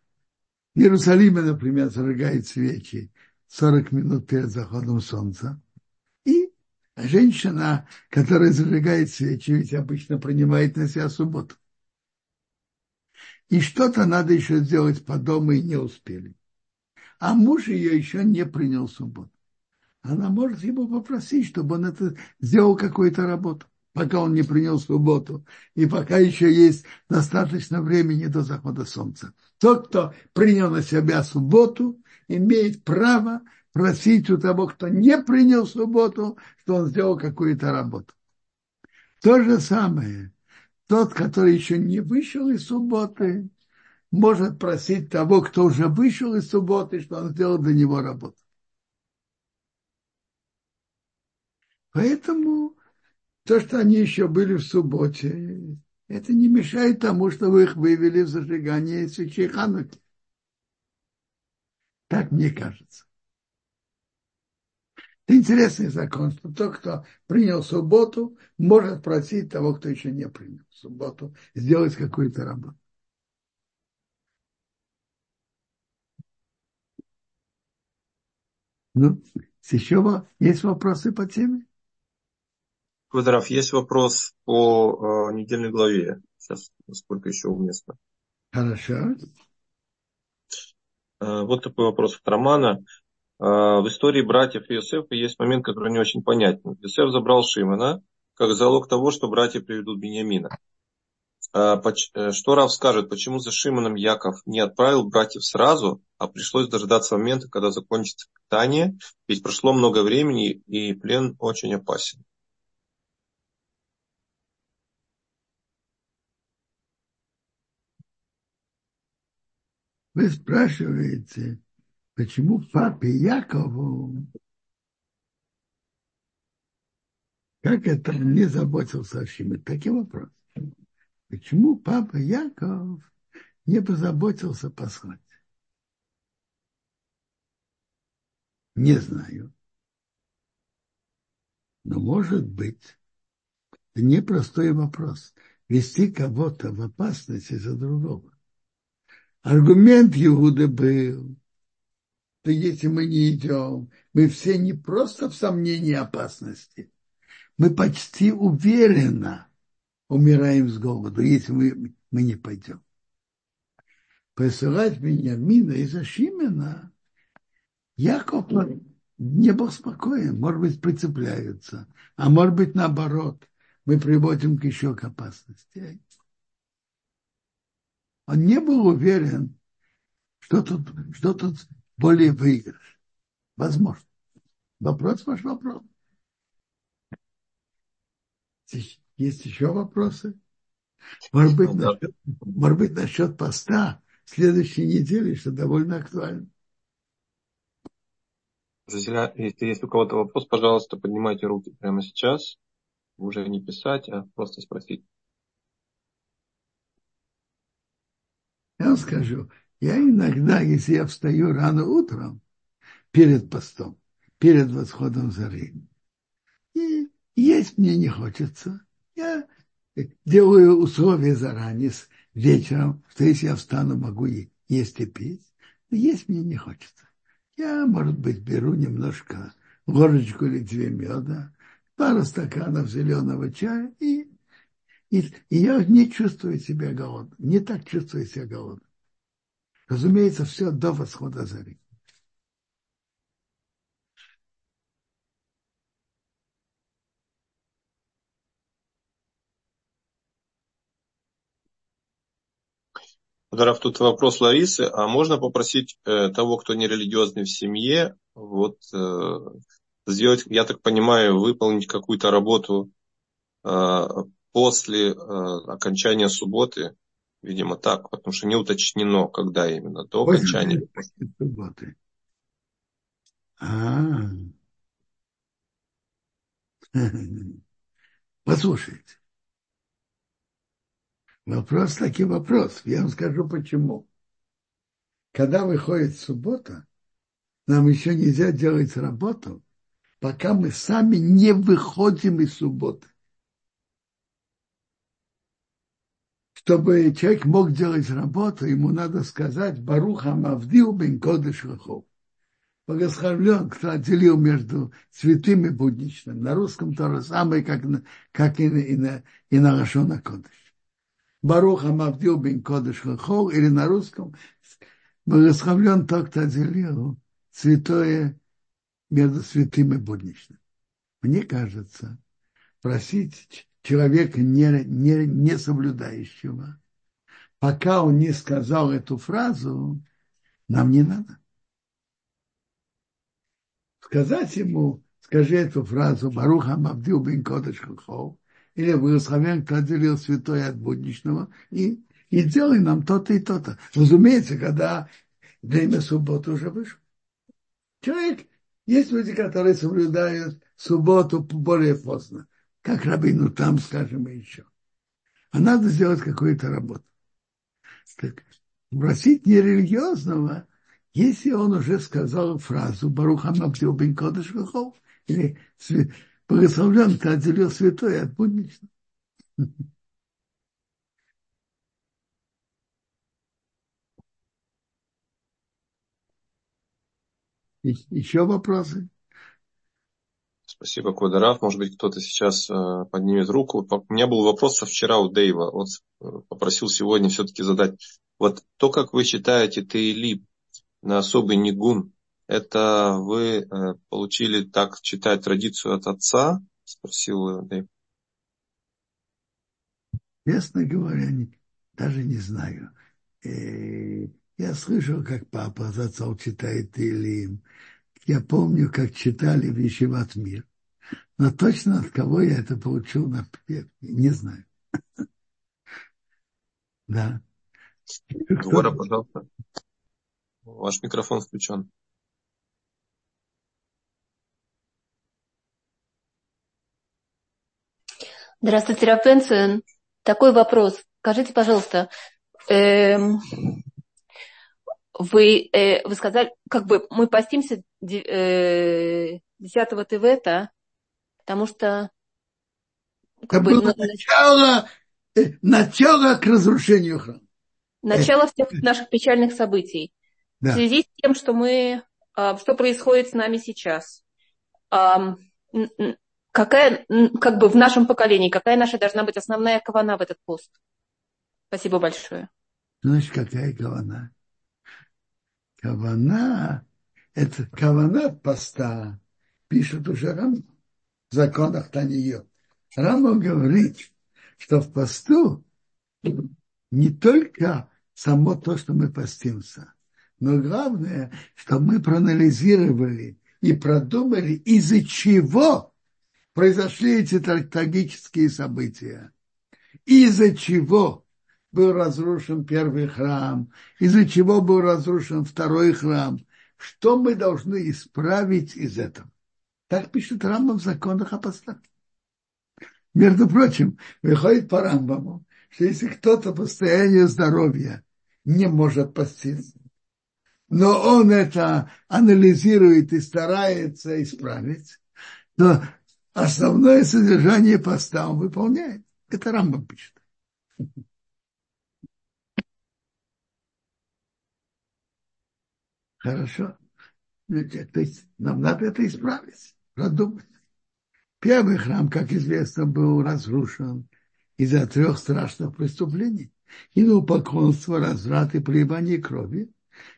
В Иерусалиме, например, зажигают свечи 40 минут перед заходом солнца. Женщина, которая зажигает свечи, ведь обычно принимает на себя субботу. И что-то надо еще сделать по дому и не успели. А муж ее еще не принял субботу. Она может его попросить, чтобы он это сделал какую-то работу, пока он не принял субботу, и пока еще есть достаточно времени до захода солнца. Тот, кто принял на себя субботу, имеет право просить у того, кто не принял субботу, что он сделал какую-то работу. То же самое, тот, который еще не вышел из субботы, может просить того, кто уже вышел из субботы, что он сделал для него работу. Поэтому то, что они еще были в субботе, это не мешает тому, что вы их вывели в зажигание свечей Хануки. Так мне кажется. Это интересный закон, что тот, кто принял субботу, может просить того, кто еще не принял субботу, сделать какую-то работу. Ну, еще есть вопросы по теме?
Квадров, есть вопрос по э, недельной главе. Сейчас, насколько еще уместно.
Хорошо.
Э, вот такой вопрос от Романа. А, в истории братьев Иосифа есть момент, который не очень понятен. Иосиф забрал Шимона как залог того, что братья приведут Бениамина. А, э, что Рав скажет, почему за Шимоном Яков не отправил братьев сразу, а пришлось дождаться момента, когда закончится питание, ведь прошло много времени и плен очень опасен.
Вы спрашиваете, Почему папе Якову, как это не заботился о Шиме? Такой вопрос. Почему папа Яков не позаботился послать? Не знаю. Но может быть, это непростой вопрос. Вести кого-то в опасности за другого. Аргумент Иуды был, что если мы не идем, мы все не просто в сомнении опасности, мы почти уверенно умираем с голоду, если мы, мы не пойдем. Посылать меня Мина из Ашимена, Яков не был спокоен, может быть, прицепляются, а может быть, наоборот, мы приводим к еще к опасности. Он не был уверен, что тут, что тут более выигрыш. Возможно. Вопрос ваш вопрос. Есть еще вопросы? Может быть, ну, насчет, может быть, насчет поста следующей недели, что довольно актуально.
Друзья, если есть у кого-то вопрос, пожалуйста, поднимайте руки прямо сейчас. Уже не писать, а просто спросить.
Я вам скажу, я иногда, если я встаю рано утром, перед постом, перед восходом зары, и есть мне не хочется, я делаю условия заранее, вечером, что если я встану, могу есть и пить, но есть мне не хочется. Я, может быть, беру немножко ложечку или две меда, пару стаканов зеленого чая, и, и, и я не чувствую себя голодным, не так чувствую себя голодным. Разумеется, все до восхода зари.
Раф, тут вопрос Ларисы. А можно попросить э, того, кто не религиозный в семье, вот э, сделать, я так понимаю, выполнить какую-то работу э, после э, окончания субботы, видимо так, потому что не уточнено, когда именно, до окончания. Субботы.
А, послушайте. Вопрос таки вопрос. Я вам скажу почему. Когда выходит суббота, нам еще нельзя делать работу, пока мы сами не выходим из субботы. Чтобы человек мог делать работу, ему надо сказать Баруха Мавдил бен Кодыш Лахов. Благословлен, кто отделил между святым и будничным. На русском то же самое, как, как и, на, и на, и на Лашона Кодыш. Баруха Мавдил бен Кодыш Лахов, или на русском благословлен тот, кто отделил святое между святым и будничным. Мне кажется, просить человека, не, не, не соблюдающего, пока он не сказал эту фразу, нам не надо. Сказать ему, скажи эту фразу, Баруха Мавдил бен Кодыш Хохов, или благословен, кто отделил святое от будничного, и, и делай нам то-то и то-то. Разумеется, когда время субботы уже вышло. Человек, есть люди, которые соблюдают субботу более поздно, как рабину там, скажем, и еще. А надо сделать какую-то работу. Так, просить нерелигиозного, если он уже сказал фразу Баруха Мабдил бен Кодыш или благословлен, ты отделил святое от будничного. Еще вопросы?
Спасибо, Квадраф. Может быть, кто-то сейчас э, поднимет руку. У меня был вопрос со вчера у Дэйва. Вот э, попросил сегодня все-таки задать. Вот то, как вы считаете Тейлиб на особый нигун, это вы э, получили так читать традицию от отца? Спросил Дэйв.
Честно говоря, даже не знаю. Я слышал, как папа за отцом читает Илим. Я помню, как читали в Ешеват Мир. Но точно от кого я это получил, не знаю. Да.
Гора, пожалуйста. Ваш микрофон включен.
Здравствуйте, Рафенцин. Такой вопрос. Скажите, пожалуйста, эм, вы, э, вы сказали, как бы мы постимся э, 10 Тевета, потому что...
Как Это бы, было начало, э, начало к разрушению храма.
Начало э. всех наших печальных событий. Да. В связи с тем, что мы, а, что происходит с нами сейчас. Какая, как бы в нашем поколении, какая наша должна быть основная кавана в этот пост? Спасибо большое.
Значит, какая кавана? Кавана, это кавана поста, пишет уже Рам в законах Таньет. Рама говорит, что в посту не только само то, что мы постимся, но главное, что мы проанализировали и продумали, из-за чего произошли эти трагические события. Из-за чего был разрушен первый храм, из-за чего был разрушен второй храм. Что мы должны исправить из этого? Так пишет Рамбам в законах апостолов. Между прочим, выходит по Рамбаму, что если кто-то по состоянию здоровья не может поститься, но он это анализирует и старается исправить, то основное содержание поста он выполняет. Это Рамбам пишет. Хорошо. Ну, то есть нам надо это исправить, продумать. Первый храм, как известно, был разрушен из-за трех страшных преступлений. Идолопоклонство, разврат и проливание крови.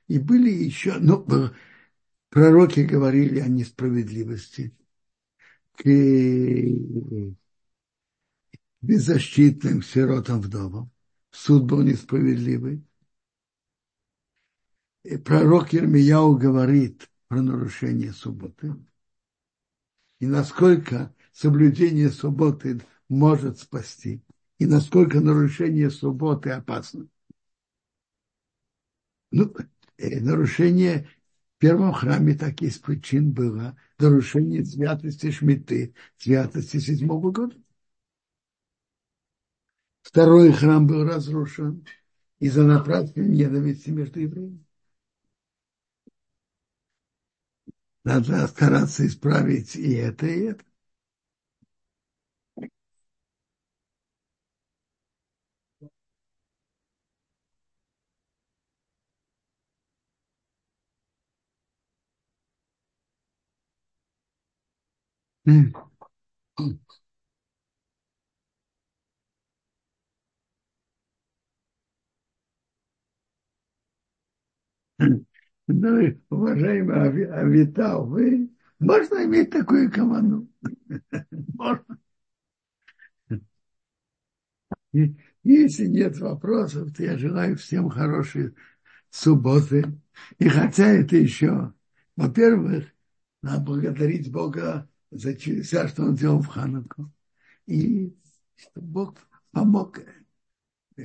И были еще, ну, пророки говорили о несправедливости к беззащитным сиротам вдовам. Суд был несправедливый. И пророк Ермияу говорит про нарушение субботы. И насколько соблюдение субботы может спасти, и насколько нарушение субботы опасно. Ну, э, нарушение в первом храме так из причин было нарушение святости Шмиты, святости седьмого года. Второй храм был разрушен из-за напрасной ненависти между евреями. Надо стараться исправить и это, и это. Mm. Ну, уважаемый Авитал, вы можно иметь такую команду? Можно. Если нет вопросов, то я желаю всем хорошей субботы. И хотя это еще, во-первых, надо благодарить Бога за чудеса, что Он делал в Хануку. И что Бог помог,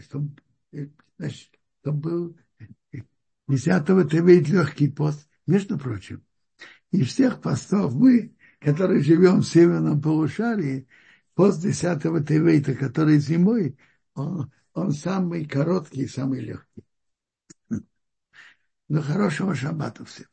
чтобы, значит, чтобы был 10-го Тевейт легкий пост. Между прочим, из всех постов мы, которые живем в северном полушарии, пост 10-го Тевейта, который зимой, он, он самый короткий и самый легкий. Но хорошего шаббата всем.